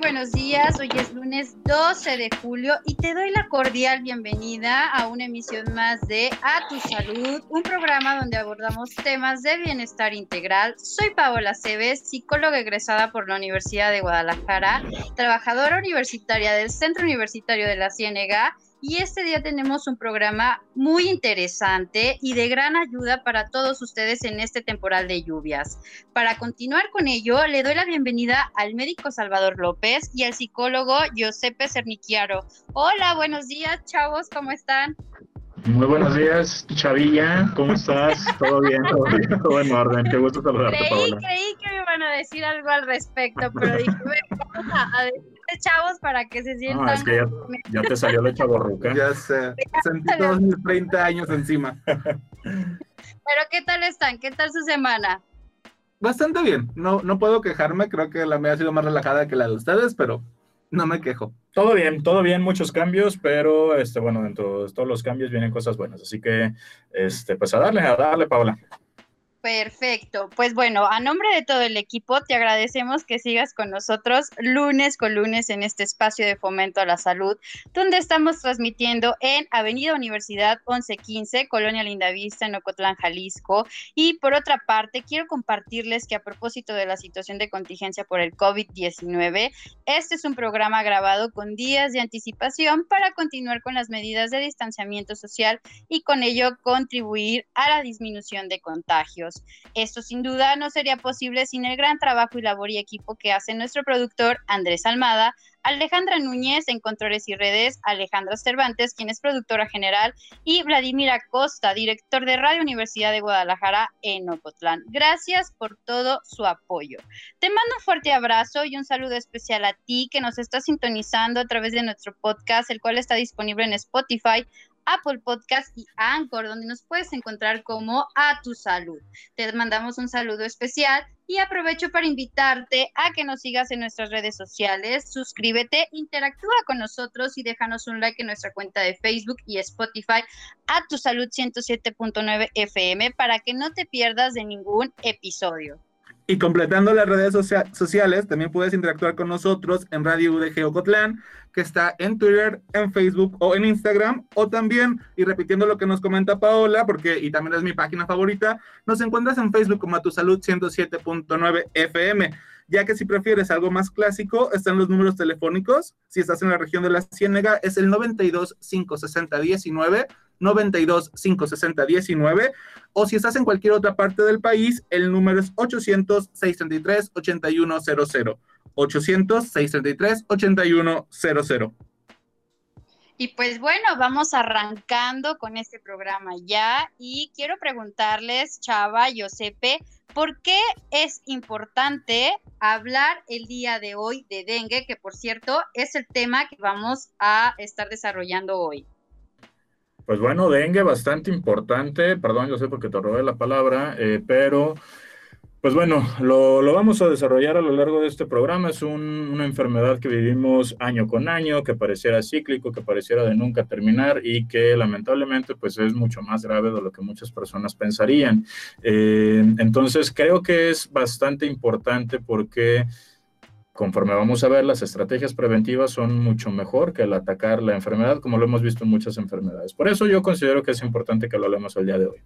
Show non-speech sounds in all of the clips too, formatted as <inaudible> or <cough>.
Buenos días. Hoy es lunes 12 de julio y te doy la cordial bienvenida a una emisión más de A Tu Salud, un programa donde abordamos temas de bienestar integral. Soy Paola Cebes, psicóloga egresada por la Universidad de Guadalajara, trabajadora universitaria del Centro Universitario de la Ciénega y este día tenemos un programa muy interesante y de gran ayuda para todos ustedes en este temporal de lluvias. Para continuar con ello, le doy la bienvenida al médico Salvador López y al psicólogo Giuseppe Cernichiaro. Hola, buenos días, chavos, ¿cómo están? Muy buenos días, Chavilla, ¿cómo estás? ¿Todo bien? ¿Todo bien? Todo en orden, qué gusto saludarte, Creí, Paola. creí que me iban a decir algo al respecto, pero dije, vamos a, decirles, chavos para que se sientan. No, es que ya, ya te salió la chaborruca. Ya sé, sentí todos mis 30 años encima. Pero ¿qué tal están? ¿Qué tal su semana? Bastante bien, no, no puedo quejarme, creo que la mía ha sido más relajada que la de ustedes, pero no me quejo. Todo bien, todo bien, muchos cambios, pero este, bueno, dentro de todos los cambios vienen cosas buenas. Así que, este, pues a darle, a darle, Paola. Perfecto. Pues bueno, a nombre de todo el equipo, te agradecemos que sigas con nosotros lunes con lunes en este espacio de fomento a la salud, donde estamos transmitiendo en Avenida Universidad 1115, Colonia Lindavista, en Ocotlán, Jalisco. Y por otra parte, quiero compartirles que a propósito de la situación de contingencia por el COVID-19, este es un programa grabado con días de anticipación para continuar con las medidas de distanciamiento social y con ello contribuir a la disminución de contagios. Esto sin duda no sería posible sin el gran trabajo y labor y equipo que hace nuestro productor Andrés Almada, Alejandra Núñez en Controles y Redes, Alejandra Cervantes, quien es productora general, y Vladimir Acosta, director de Radio Universidad de Guadalajara en Ocotlán. Gracias por todo su apoyo. Te mando un fuerte abrazo y un saludo especial a ti que nos está sintonizando a través de nuestro podcast, el cual está disponible en Spotify, Apple Podcast y Anchor, donde nos puedes encontrar como A Tu Salud. Te mandamos un saludo especial y aprovecho para invitarte a que nos sigas en nuestras redes sociales, suscríbete, interactúa con nosotros y déjanos un like en nuestra cuenta de Facebook y Spotify A Tu Salud 107.9 FM para que no te pierdas de ningún episodio. Y completando las redes socia- sociales, también puedes interactuar con nosotros en Radio UDG Ocotlán, que está en Twitter, en Facebook o en Instagram, o también, y repitiendo lo que nos comenta Paola, porque y también es mi página favorita, nos encuentras en Facebook como a tu salud 107.9 FM. Ya que si prefieres algo más clásico, están los números telefónicos. Si estás en la región de la Ciénega, es el 92 560 19, 92 560 19 o si estás en cualquier otra parte del país, el número es 800-633-8100. 800-633-8100. Y pues bueno, vamos arrancando con este programa ya y quiero preguntarles, Chava, Josepe, ¿por qué es importante hablar el día de hoy de dengue, que por cierto es el tema que vamos a estar desarrollando hoy? Pues bueno, dengue bastante importante, perdón, yo sé porque te robé la palabra, eh, pero pues bueno, lo, vamos a desarrollar a lo largo de este programa. Es un, una enfermedad que vivimos año con año, que pareciera cíclico, que pareciera de nunca terminar y que lamentablemente pues es mucho más grave de lo que muchas personas pensarían. Eh, entonces creo que es bastante importante porque conforme vamos a ver, las estrategias preventivas son mucho mejor que el atacar la enfermedad, como lo hemos visto en muchas enfermedades. Por eso yo considero que es importante que lo hablemos el día de hoy.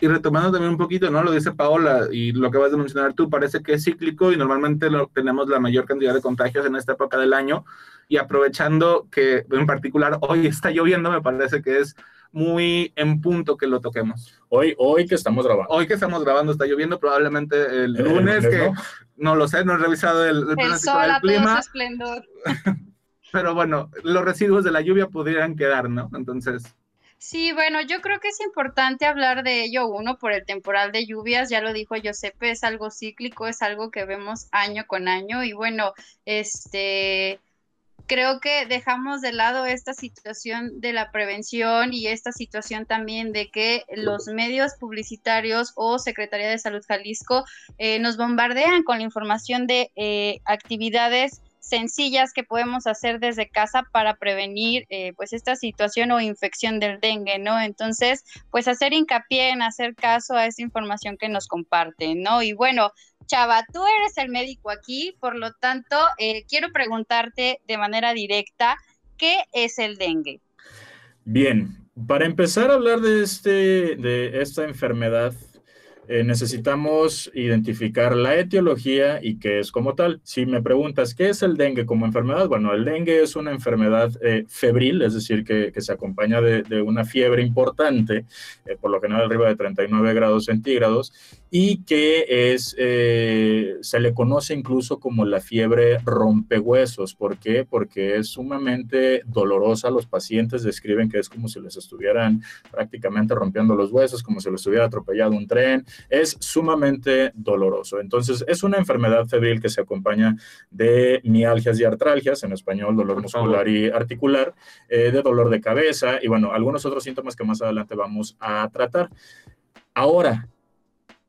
Y retomando también un poquito, ¿no? Lo dice Paola y lo que vas a mencionar tú, parece que es cíclico y normalmente lo, tenemos la mayor cantidad de contagios en esta época del año. Y aprovechando que en particular hoy está lloviendo, me parece que es muy en punto que lo toquemos. Hoy, hoy que estamos grabando. Hoy que estamos grabando está lloviendo, probablemente el El lunes, que ¿no? no lo sé, no he revisado el, el El sol del a todo su clima, esplendor. <laughs> pero bueno, los residuos de la lluvia podrían quedar, ¿no? Entonces, Sí, bueno, yo creo que es importante hablar de ello, uno, por el temporal de lluvias, ya lo dijo Giuseppe, es algo cíclico, es algo que vemos año con año y bueno, este, creo que dejamos de lado esta situación de la prevención y esta situación también de que los medios publicitarios o Secretaría de Salud Jalisco eh, nos bombardean con la información de eh, actividades sencillas que podemos hacer desde casa para prevenir eh, pues esta situación o infección del dengue, ¿no? Entonces, pues hacer hincapié en hacer caso a esa información que nos comparten, ¿no? Y bueno, Chava, tú eres el médico aquí, por lo tanto, eh, quiero preguntarte de manera directa, ¿qué es el dengue? Bien, para empezar a hablar de, este, de esta enfermedad, eh, necesitamos identificar la etiología y qué es como tal. Si me preguntas, ¿qué es el dengue como enfermedad? Bueno, el dengue es una enfermedad eh, febril, es decir, que, que se acompaña de, una fiebre importante, eh, por lo general arriba de 39 grados centígrados, y que es, eh, se le conoce incluso como la fiebre rompehuesos. ¿Por qué? Porque es sumamente dolorosa. Los pacientes describen que es como si les estuvieran prácticamente rompiendo los huesos, como si les hubiera atropellado un tren. Es sumamente doloroso. Entonces, es una enfermedad febril que se acompaña de mialgias y artralgias, en español, dolor muscular y articular, eh, de dolor de cabeza y, bueno, algunos otros síntomas que más adelante vamos a tratar. Ahora,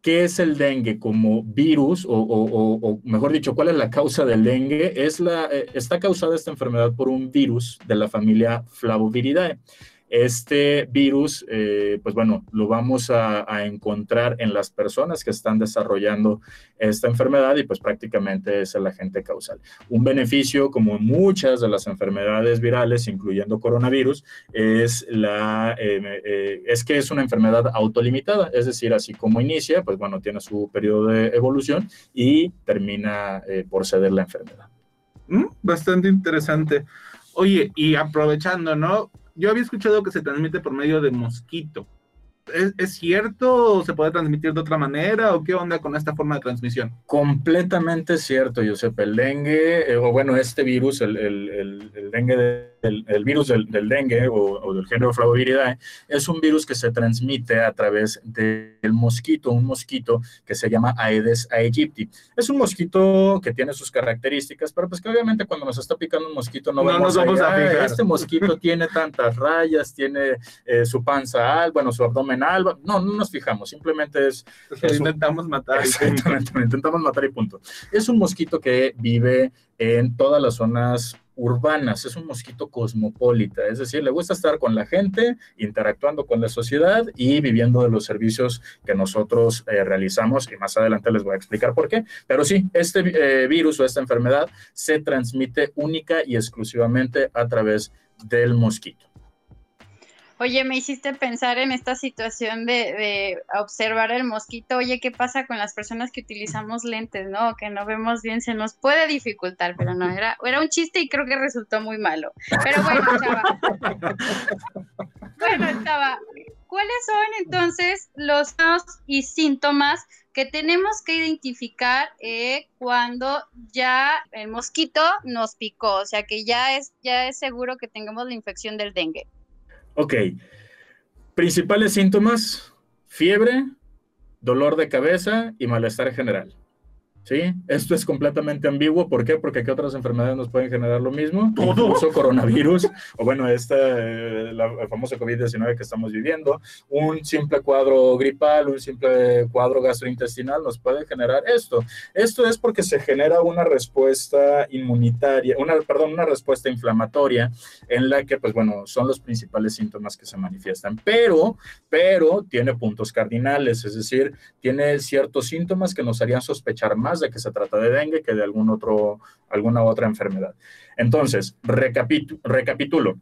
¿Qué es el dengue como virus? O, mejor dicho, ¿cuál es la causa del dengue? Es la, eh, está causada esta enfermedad por un virus de la familia Flavoviridae. Este virus, eh, pues bueno, lo vamos a, encontrar en las personas que están desarrollando esta enfermedad y pues prácticamente es el agente causal. Un beneficio, como muchas de las enfermedades virales, incluyendo coronavirus, es, la, eh, eh, es que es una enfermedad autolimitada, es decir, así como inicia, pues bueno, tiene su periodo de evolución y termina eh, por ceder la enfermedad. Mm, bastante interesante. Oye, y aprovechando, ¿no? Yo había escuchado que se transmite por medio de mosquito. ¿Es, ¿Es, cierto? ¿Se puede transmitir de otra manera? ¿O qué onda con esta forma de transmisión? Completamente cierto, Josep. El dengue, eh, o bueno, este virus, el, el, el, el dengue, de, el, virus del, del dengue o, o, del género Flavoviridae, es un virus que se transmite a través del mosquito, un mosquito que se llama Aedes aegypti. Es un mosquito que tiene sus características, pero pues que obviamente cuando nos está picando un mosquito no, no vamos nos vamos a, a fijar. este mosquito <laughs> tiene tantas rayas, tiene eh, su panza alta, bueno, su abdomen alba, no, no nos fijamos, simplemente es... es intentamos un, matar. Exactamente, intentamos matar y punto. Es un mosquito que vive en todas las zonas urbanas, es un mosquito cosmopolita, es decir, le gusta estar con la gente, interactuando con la sociedad y viviendo de los servicios que nosotros eh, realizamos y más adelante les voy a explicar por qué. Pero sí, este eh, virus o esta enfermedad se transmite única y exclusivamente a través del mosquito. Oye, me hiciste pensar en esta situación de, observar el mosquito. Oye, ¿qué pasa con las personas que utilizamos lentes, no? Que no vemos bien, se nos puede dificultar, pero no, era, era un chiste y creo que resultó muy malo. Pero bueno, Chava. bueno, Chava, ¿cuáles son entonces los y síntomas que tenemos que identificar eh, cuando ya el mosquito nos picó? O sea, que ya es, ya es seguro que tengamos la infección del dengue. Ok. Principales síntomas, fiebre, dolor de cabeza y malestar general. ¿Sí? Esto es completamente ambiguo. ¿Por qué? Porque ¿qué otras enfermedades nos pueden generar lo mismo? Todo. Incluso coronavirus, <laughs> o bueno, esta, eh, la famosa COVID-19 que estamos viviendo, un simple cuadro gripal, un simple cuadro gastrointestinal nos puede generar esto. Esto es porque se genera una respuesta inmunitaria, una, perdón, una respuesta inflamatoria en la que, pues bueno, son los principales síntomas que se manifiestan. Pero, pero tiene puntos cardinales, es decir, tiene ciertos síntomas que nos harían sospechar más de que se trata de dengue que de algún otro, alguna otra enfermedad. Entonces, recapitu recapitulo.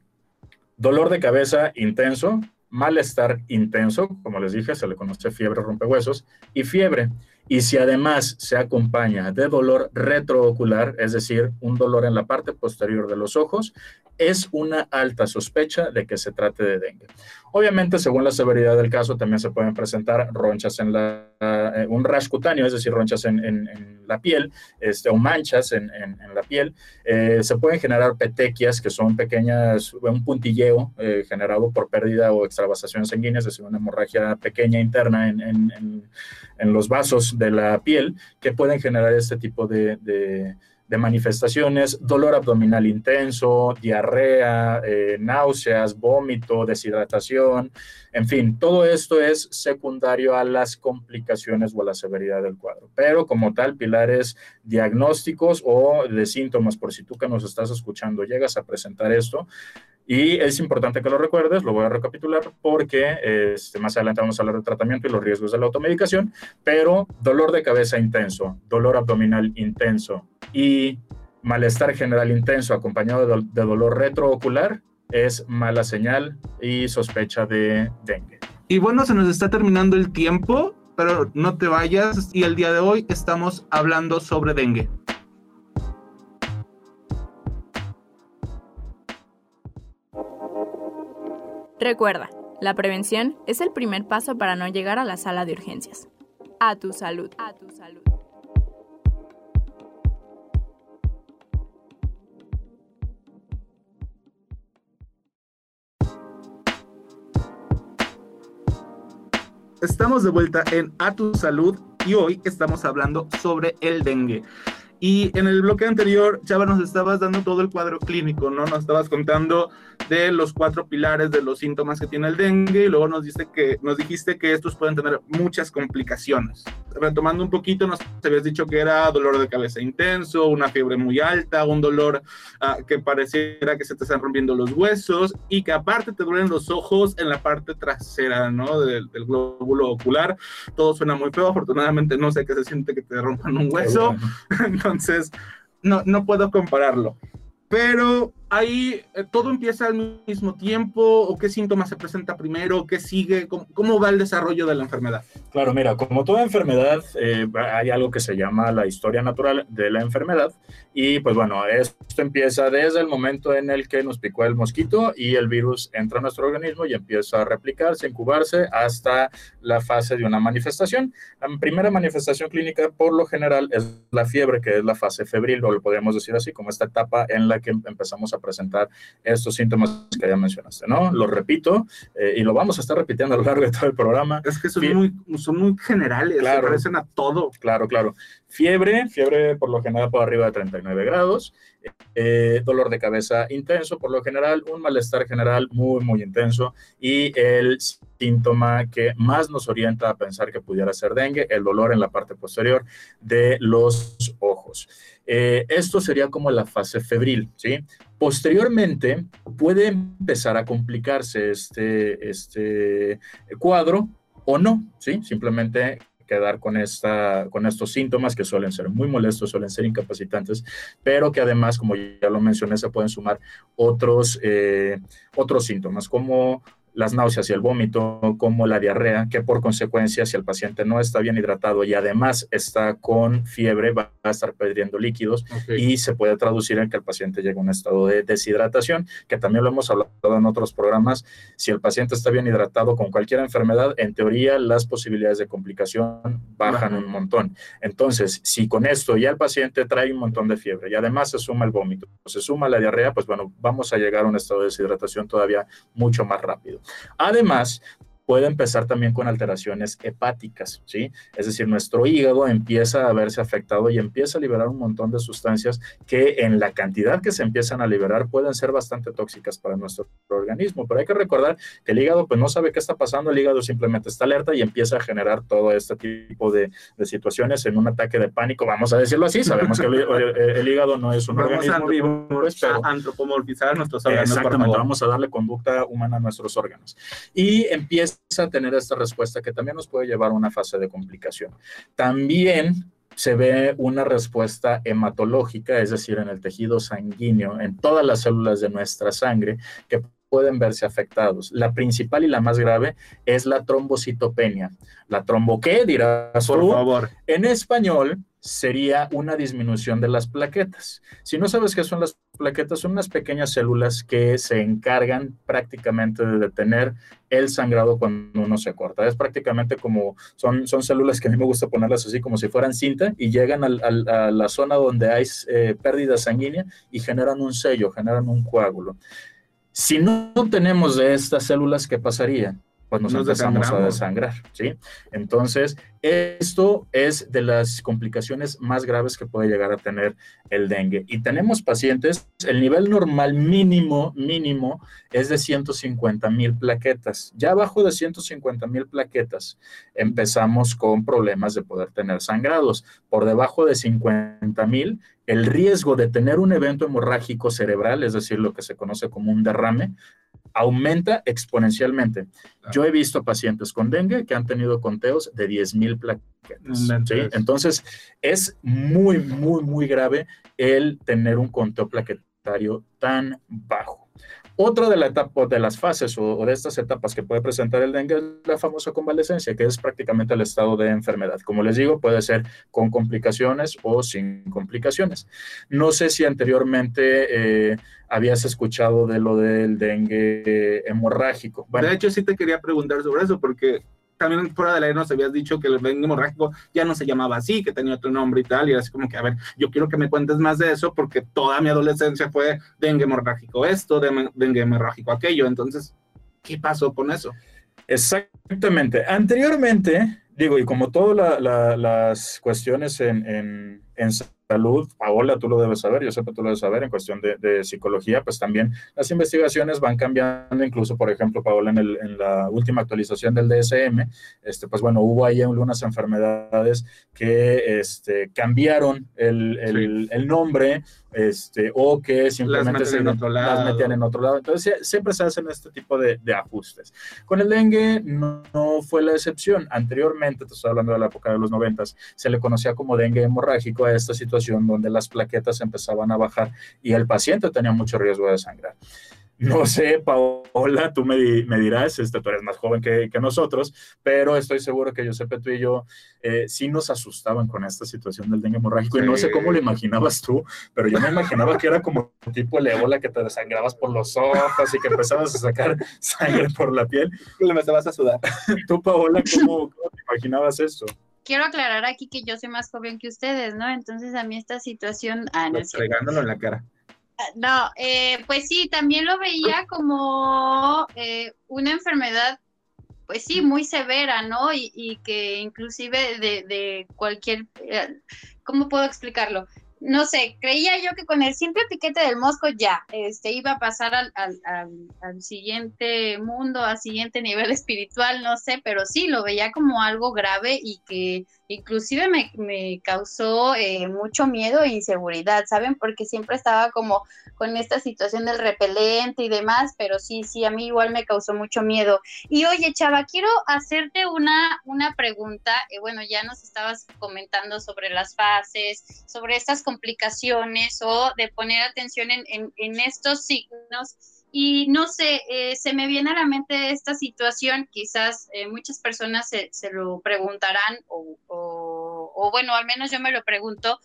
Dolor de cabeza intenso, malestar intenso, como les dije, se le conoce fiebre rompehuesos, y fiebre. Y si además se acompaña de dolor retroocular, es decir, un dolor en la parte posterior de los ojos, es una alta sospecha de que se trate de dengue. Obviamente, según la severidad del caso, también se pueden presentar ronchas en la, eh, un rash cutáneo, es decir, ronchas en, la piel, este, o manchas en, la piel. Eh, se pueden generar petequias, que son pequeñas, un puntilleo eh, generado por pérdida o extravasación sanguínea, es decir, una hemorragia pequeña interna en, los vasos de la piel, que pueden generar este tipo de manifestaciones, dolor abdominal intenso, diarrea, eh, náuseas, vómito, deshidratación, en fin, todo esto es secundario a las complicaciones o a la severidad del cuadro. Pero como tal, pilares diagnósticos o de síntomas, por si tú que nos estás escuchando llegas a presentar esto, y es importante que lo recuerdes, lo voy a recapitular porque este, más adelante vamos a hablar de tratamiento y los riesgos de la automedicación, pero dolor de cabeza intenso, dolor abdominal intenso y malestar general intenso acompañado de, de dolor retroocular es mala señal y sospecha de dengue. Y bueno, se nos está terminando el tiempo, pero no te vayas y el día de hoy estamos hablando sobre dengue. Recuerda, la prevención es el primer paso para no llegar a la sala de urgencias. A tu salud. A tu salud. Estamos de vuelta en A tu salud y hoy estamos hablando sobre el dengue. Y en el bloque anterior, Chava, nos estabas dando todo el cuadro clínico, ¿no? Nos estabas contando de los cuatro pilares de los síntomas que tiene el dengue y luego nos, dijiste que, nos dijiste que estos pueden tener muchas complicaciones. Retomando un poquito, nos habías dicho que era dolor de cabeza intenso, una fiebre muy alta, un dolor uh, que pareciera que se te están rompiendo los huesos y que aparte te duelen los ojos en la parte trasera, ¿no? Del, del glóbulo ocular. Todo suena muy feo, afortunadamente no sé qué se siente que te rompan un hueso. <laughs> <laughs> Entonces, no, no puedo compararlo. Pero ahí eh, todo empieza al mismo tiempo o qué síntomas se presenta primero, qué sigue, cómo, va el desarrollo de la enfermedad. Claro, mira, como toda enfermedad, eh, hay algo que se llama la historia natural de la enfermedad y pues bueno, esto empieza desde el momento en el que nos picó el mosquito y el virus entra a nuestro organismo y empieza a replicarse, incubarse hasta la fase de una manifestación. La primera manifestación clínica por lo general es la fiebre, que es la fase febril, o lo podríamos decir así, como esta etapa en la que empezamos a presentar estos síntomas que ya mencionaste, ¿no? Lo repito eh, y lo vamos a estar repitiendo a lo largo de todo el programa. Es que son, muy, son muy generales, claro, se parecen a todo. Claro, claro. Fiebre, fiebre por lo general por arriba de 39 grados, eh, dolor de cabeza intenso por lo general, un malestar general muy, muy intenso y el síntoma que más nos orienta a pensar que pudiera ser dengue, el dolor en la parte posterior de los ojos. Eh, esto sería como la fase febril, ¿sí? Posteriormente puede empezar a complicarse este, este cuadro o no, ¿sí? Simplemente quedar con, esta, con estos síntomas que suelen ser muy molestos, suelen ser incapacitantes, pero que además, como ya lo mencioné, se pueden sumar otros, eh, otros síntomas como las náuseas y el vómito, como la diarrea, que por consecuencia, si el paciente no está bien hidratado y además está con fiebre, va a estar perdiendo líquidos y se puede traducir en que el paciente llegue a un estado de deshidratación, que también lo hemos hablado en otros programas. Si el paciente está bien hidratado con cualquier enfermedad, en teoría las posibilidades de complicación bajan un montón. Entonces, si con esto ya el paciente trae un montón de fiebre y además se suma el vómito, se suma la diarrea, pues bueno, vamos a llegar a un estado de deshidratación todavía mucho más rápido. Además, puede empezar también con alteraciones hepáticas, ¿sí? Es decir, nuestro hígado empieza a verse afectado y empieza a liberar un montón de sustancias que en la cantidad que se empiezan a liberar pueden ser bastante tóxicas para nuestro organismo. Pero hay que recordar que el hígado pues no sabe qué está pasando, el hígado simplemente está alerta y empieza a generar todo este tipo de, situaciones en un ataque de pánico, vamos a decirlo así, sabemos que el, hígado no es un organismo vivo, pues, pero... antropomorfizar nuestros órganos. Exactamente, vamos a darle conducta humana a nuestros órganos. Y empieza a tener esta respuesta que también nos puede llevar a una fase de complicación. También se ve una respuesta hematológica, es decir, en el tejido sanguíneo, en todas las células de nuestra sangre, que pueden verse afectados. La principal y la más grave es la trombocitopenia. ¿La trombo qué? Dirás Por favor. En español sería una disminución de las plaquetas. Si no sabes qué son las plaquetas, son unas pequeñas células que se encargan prácticamente de detener el sangrado cuando uno se corta. Es prácticamente como, son, son células que a mí me gusta ponerlas así como si fueran cinta y llegan a la zona donde hay eh, pérdida sanguínea y generan un sello, generan un coágulo. Si no tenemos de estas células, ¿qué pasaría? Pues nos, Nos empezamos a desangrar, ¿sí? Entonces, esto es de las complicaciones más graves que puede llegar a tener el dengue. Y tenemos pacientes, el nivel normal mínimo, mínimo, es de 150 mil plaquetas. Ya abajo de 150 mil plaquetas empezamos con problemas de poder tener sangrados. Por debajo de 50 mil, el riesgo de tener un evento hemorrágico cerebral, es decir, lo que se conoce como un derrame, aumenta exponencialmente. Yo he visto pacientes con dengue que han tenido conteos de 10 mil plaquetas. ¿sí? Entonces, es muy, muy, muy grave el tener un conteo plaquetario tan bajo. Otra de, la etapa, de las fases o, de estas etapas que puede presentar el dengue es la famosa convalecencia, que es prácticamente el estado de enfermedad. Como les digo, puede ser con complicaciones o sin complicaciones. No sé si anteriormente eh, habías escuchado de lo del dengue hemorrágico. De hecho, sí te quería preguntar sobre eso, porque también fuera del aire nos habías dicho que el dengue hemorrágico ya no se llamaba así, que tenía otro nombre y tal, y era así como que, a ver, yo quiero que me cuentes más de eso, porque toda mi adolescencia fue dengue hemorrágico esto, dengue hemorrágico aquello, entonces, ¿qué pasó con eso? Exactamente. Anteriormente, digo, y como todas la- la- las cuestiones en- en salud, Paola, tú lo debes saber, yo sé que tú lo debes saber, en cuestión de, de psicología, pues también las investigaciones van cambiando, incluso, por ejemplo, Paola, en, el- en la última actualización del DSM, este, pues bueno, hubo ahí algunas enfermedades que este, cambiaron el, el- el nombre este, o que simplemente metían en otro lado. las metían en otro lado. Entonces, sie- siempre se hacen este tipo de, de ajustes. Con el dengue no, no fue la excepción. Anteriormente, te estoy hablando de la época de los noventas, se le conocía como dengue hemorrágico a esta situación donde las plaquetas empezaban a bajar y el paciente tenía mucho riesgo de sangrar. No sé, Paola, tú me, me dirás, este, tú eres más joven que, que nosotros, pero estoy seguro que Giuseppe, tú y yo eh, sí nos asustaban con esta situación del dengue hemorrágico y no sé Sí. cómo lo imaginabas tú, pero yo me imaginaba que era como tipo el ébola que te desangrabas por los ojos y que empezabas a sacar sangre por la piel. Le me vas a sudar. <laughs> Tú, Paola, ¿cómo, <laughs> cómo te imaginabas esto? Quiero aclarar aquí que yo soy más joven que ustedes, ¿no? Entonces a mí esta situación... Ah, no en la cara. No, eh, pues sí, también lo veía como eh, una enfermedad, pues sí, muy severa, ¿no? Y, y que inclusive de, de cualquier, eh, ¿cómo puedo explicarlo? No sé, creía yo que con el simple piquete del mosco ya, este, iba a pasar al, al, al- al siguiente mundo, al siguiente nivel <laughs> espiritual, no sé, pero sí, lo veía como algo grave y que inclusive me, me causó eh, mucho miedo e inseguridad, ¿saben? Porque siempre estaba como con esta situación del repelente y demás, pero sí, sí, a mí igual me causó mucho miedo. Y oye, Chava, quiero hacerte una, una pregunta. Eh, bueno, ya nos estabas comentando sobre las fases, sobre estas complicaciones o de poner atención en, en- en estos signos. Y no sé, eh, se me viene a la mente esta situación, quizás eh, muchas personas se, se lo preguntarán o, o- o bueno, al menos yo me lo pregunto,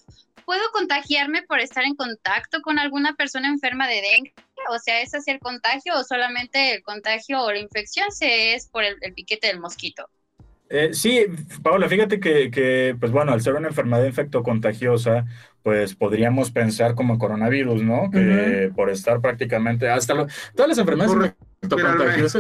¿puedo contagiarme por estar en contacto con alguna persona enferma de dengue? O sea, ¿es así el contagio o solamente el contagio o la infección se es por el, el piquete del mosquito? Eh, sí, Paola, fíjate que, que, pues bueno, al ser una enfermedad infectocontagiosa, pues podríamos pensar como coronavirus, ¿no? Que por estar prácticamente hasta lo- todas las enfermedades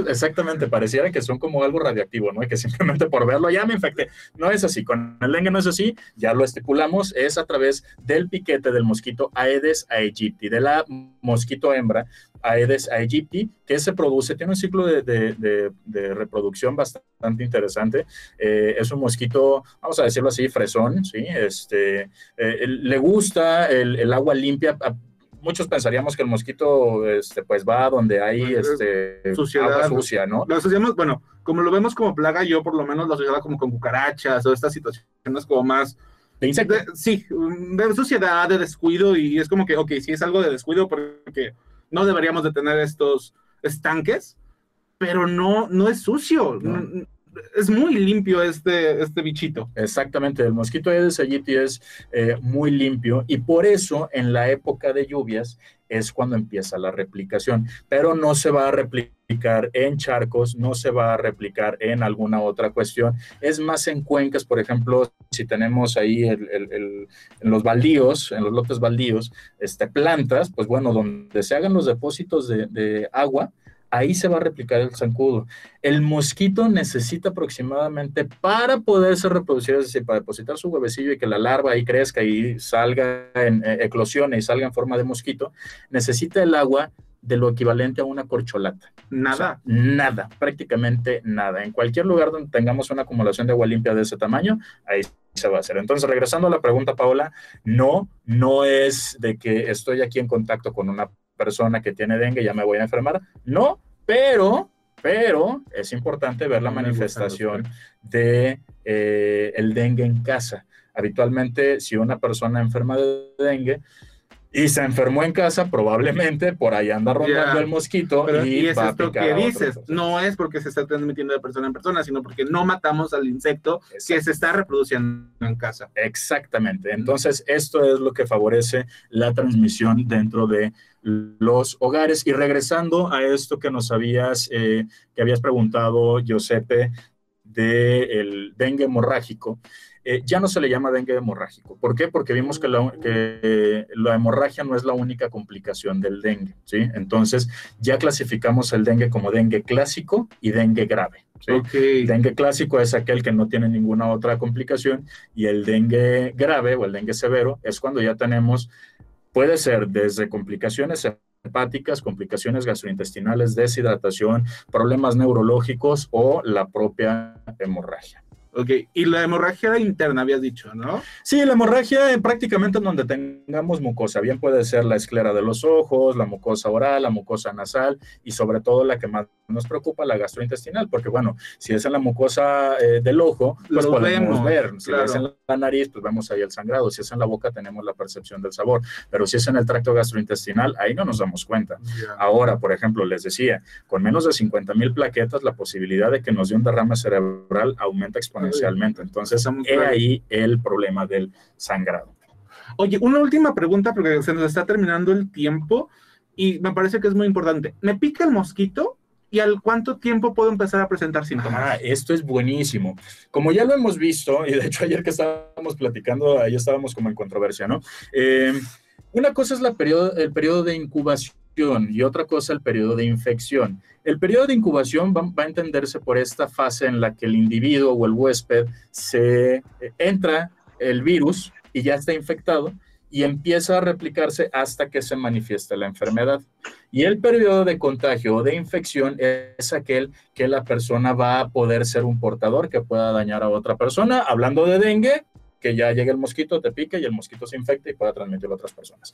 Exactamente, pareciera que son como algo radiactivo, ¿no? Y que <laughs> simplemente por verlo ya me infecté. No es así, con el dengue no es así, ya lo estipulamos, es a través del piquete del mosquito Aedes aegypti, de la mosquito hembra Aedes aegypti, que se produce, tiene un ciclo de, de- de- de reproducción bastante interesante. Eh, es un mosquito, vamos a decirlo así, fresón, ¿sí? Este, eh, le gusta el, el agua limpia. A- Muchos pensaríamos que el mosquito, este, pues va donde hay este, suciedad. agua sucia, ¿no? Lo asociamos, bueno, como lo vemos como plaga, yo por lo menos lo asociaba como con cucarachas o estas situaciones como más De insectos. de- sí, de suciedad, de descuido, y es como que, ok, sí es algo de descuido porque no deberíamos de tener estos, estanques, pero no, no es sucio. No. Es muy limpio este, este bichito. Exactamente, el mosquito Aedes aegypti es eh, muy limpio y por eso en la época de lluvias es cuando empieza la replicación, pero no se va a replicar en charcos, no se va a replicar en alguna otra cuestión, es más en cuencas, por ejemplo, si tenemos ahí en los baldíos, en los lotes baldíos, este, plantas, pues bueno, donde se hagan los depósitos de, de agua, ahí se va a replicar el zancudo. El mosquito necesita aproximadamente para poderse reproducir, es decir, para depositar su huevecillo y que la larva ahí crezca y salga en eh, eclosione y salga en forma de mosquito, necesita el agua de lo equivalente a una corcholata. O sea, Nada. nada, prácticamente nada. En cualquier lugar donde tengamos una acumulación de agua limpia de ese tamaño, ahí se va a hacer. Entonces, regresando a la pregunta, Paola, no, no es de que estoy aquí en contacto con una persona que tiene dengue ya me voy a enfermar. No, pero, pero es importante ver la No manifestación de eh, el dengue en casa. Habitualmente, si una persona enferma de dengue y se enfermó en casa, probablemente por ahí anda rondando el mosquito Pero, y, y es va esto que dices, no es porque se está transmitiendo de persona en persona, sino porque no matamos al insecto que se está reproduciendo en casa. Exactamente. Entonces, esto es lo que favorece la transmisión dentro de los hogares. Y regresando a esto que nos habías, eh, que habías preguntado, Giuseppe, del dengue hemorrágico, eh, ya no se le llama dengue hemorrágico. ¿Por qué? Porque vimos que la, que la hemorragia no es la única complicación del dengue, ¿sí? Entonces, ya clasificamos el dengue como dengue clásico y dengue grave, ¿sí? Dengue clásico es aquel que no tiene ninguna otra complicación y el dengue grave o el dengue severo es cuando ya tenemos, puede ser desde complicaciones hepáticas, complicaciones gastrointestinales, deshidratación, problemas neurológicos o la propia hemorragia. Ok, y la hemorragia interna habías dicho, ¿no? Sí, la hemorragia eh, prácticamente en donde tengamos mucosa, bien puede ser la esclera de los ojos, la mucosa oral, la mucosa nasal y sobre todo la que más nos preocupa, la gastrointestinal, porque bueno, si es en la mucosa eh, del ojo, pues Lo podemos vemos, ver, si claro. es en la nariz, pues vemos ahí el sangrado, si es en la boca tenemos la percepción del sabor, pero si es en el tracto gastrointestinal, ahí no nos damos cuenta. Ahora, por ejemplo, les decía, con menos de 50 mil plaquetas, la posibilidad de que nos dé un derrame cerebral aumenta exponencialmente. Entonces, Estamos he claros. ahí el problema del sangrado. Oye, una última pregunta porque se nos está terminando el tiempo y me parece que es muy importante. ¿Me pica el mosquito y al cuánto tiempo puedo empezar a presentar síntomas? Ah, esto es buenísimo. Como ya lo hemos visto, y de hecho ayer que estábamos platicando, ahí estábamos como en controversia, ¿no? Eh, una cosa es la periodo, el periodo de incubación y otra cosa el periodo de infección. El periodo de incubación va, a entenderse por esta fase en la que el individuo o el huésped se eh, entra el virus y ya está infectado y empieza a replicarse hasta que se manifiesta la enfermedad. Y el periodo de contagio o de infección es aquel que la persona va a poder ser un portador que pueda dañar a otra persona. Hablando de dengue, que ya llegue el mosquito, te pique y el mosquito se infecta y pueda transmitirlo a otras personas.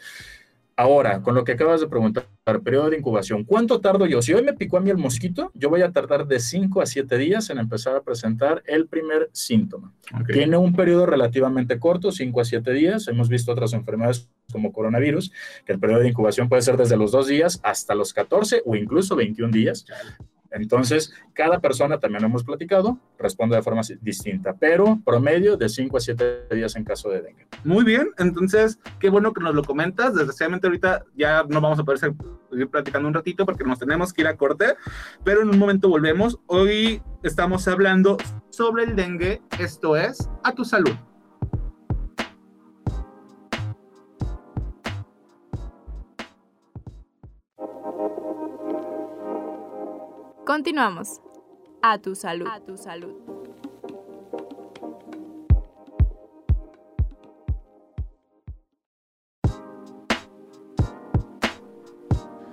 Ahora, con lo que acabas de preguntar, periodo de incubación, ¿cuánto tardo yo? Si hoy me picó a mí el mosquito, yo voy a tardar de 5 a 7 días en empezar a presentar el primer síntoma. Tiene un periodo relativamente corto, 5 a 7 días. Hemos visto otras enfermedades como coronavirus, que el periodo de incubación puede ser desde los 2 días hasta los 14 o incluso 21 días. Entonces, cada persona, también lo hemos platicado, responde de forma distinta, pero promedio de 5 a 7 días en caso de dengue. Muy bien, entonces qué bueno que nos lo comentas. Desgraciadamente ahorita ya no vamos a poder seguir platicando un ratito porque nos tenemos que ir a corte, pero en un momento volvemos. Hoy estamos hablando sobre el dengue, esto es a tu salud. Continuamos. A tu salud. A tu salud.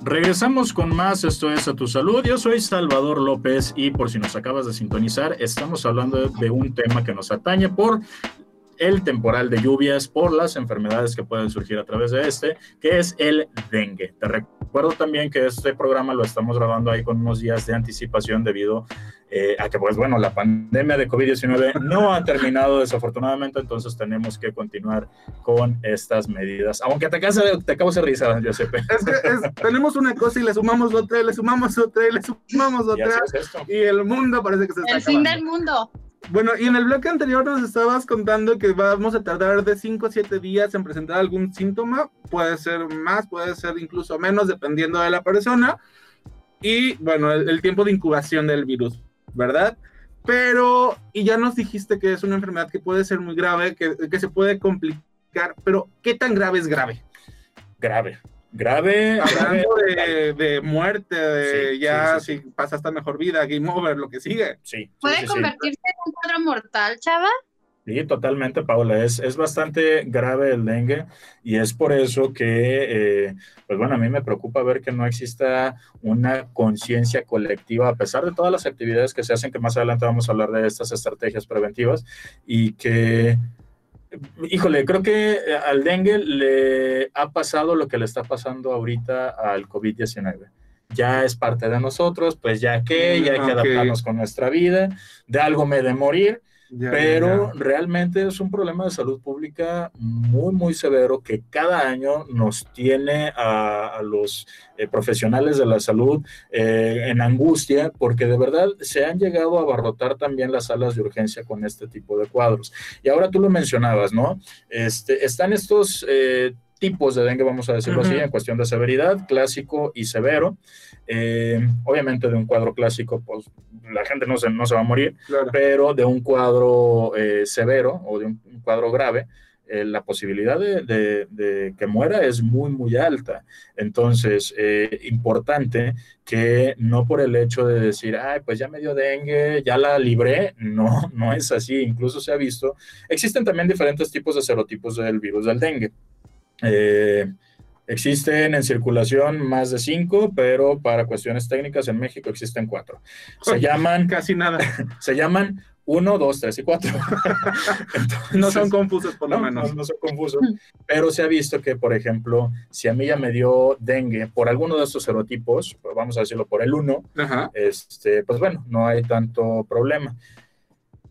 Regresamos con más, esto es A Tu Salud. Yo soy Salvador López y por si nos acabas de sintonizar, estamos hablando de un tema que nos atañe por el temporal de lluvias, por las enfermedades que pueden surgir a través de este, que es el dengue. Te recuerdo también que este programa lo estamos grabando ahí con unos días de anticipación debido eh, a que, pues bueno, la pandemia de COVID-19 no ha terminado desafortunadamente, entonces tenemos que continuar con estas medidas. Aunque te, cause, te cause risa, Giuseppe. Es que es- tenemos una cosa y le sumamos otra, y le sumamos otra, y le sumamos Y otra, así es y el mundo parece que se está El fin del mundo. Bueno, y en el bloque anterior nos estabas contando que vamos a tardar de 5 a 7 días en presentar algún síntoma, puede ser más, puede ser incluso menos, dependiendo de la persona, y bueno, el, el tiempo de incubación del virus, ¿verdad? Pero, y ya nos dijiste que es una enfermedad que puede ser muy grave, que, que se puede complicar, pero ¿qué tan grave es grave? Grave. Grave, grave. Hablando de, de muerte, de Sí, ya sí, sí, si pasa esta mejor vida, game over, lo que sigue. Sí, ¿Puede sí, sí. convertirse en un cuadro mortal, chava? Sí, totalmente, Paula. Es, es bastante grave el dengue y es por eso que, eh, pues bueno, a mí me preocupa ver que no exista una conciencia colectiva, a pesar de todas las actividades que se hacen, que más adelante vamos a hablar de estas estrategias preventivas, y que, híjole, creo que al dengue le ha pasado lo que le está pasando ahorita al COVID-19. Ya es parte de nosotros, pues ya que, ya hay que Ok. adaptarnos con nuestra vida, de algo me de morir. Ya, Pero ya. realmente es un problema de salud pública muy, muy severo que cada año nos tiene a, a los eh, profesionales de la salud eh, en angustia porque de verdad se han llegado a abarrotar también las salas de urgencia con este tipo de cuadros. Y ahora tú lo mencionabas, ¿no? Este, están estos eh, tipos de dengue, vamos a decirlo así, en cuestión de severidad, clásico y severo. Eh, obviamente de un cuadro clásico, pues la gente no se, no se va a morir Claro. pero de un cuadro eh, severo o de un, un cuadro grave, eh, la posibilidad de, de- de que muera es muy, muy alta. Entonces, eh, importante que no por el hecho de decir, ay, pues ya me dio dengue, ya la libré, no, no es así. Incluso se ha visto, existen también diferentes tipos de serotipos del virus del dengue. Eh, Existen en circulación más de cinco, pero para cuestiones técnicas en México existen cuatro. Se <laughs> llaman Casi nada. <laughs> se llaman 1, 2, 3 y 4. <laughs> No son confusos, por lo no, menos. no, no son confusos. Pero se ha visto que, por ejemplo, si a mí ya me dio dengue por alguno de estos serotipos, pues vamos a decirlo por el 1, Ajá. este, pues bueno, no hay tanto problema.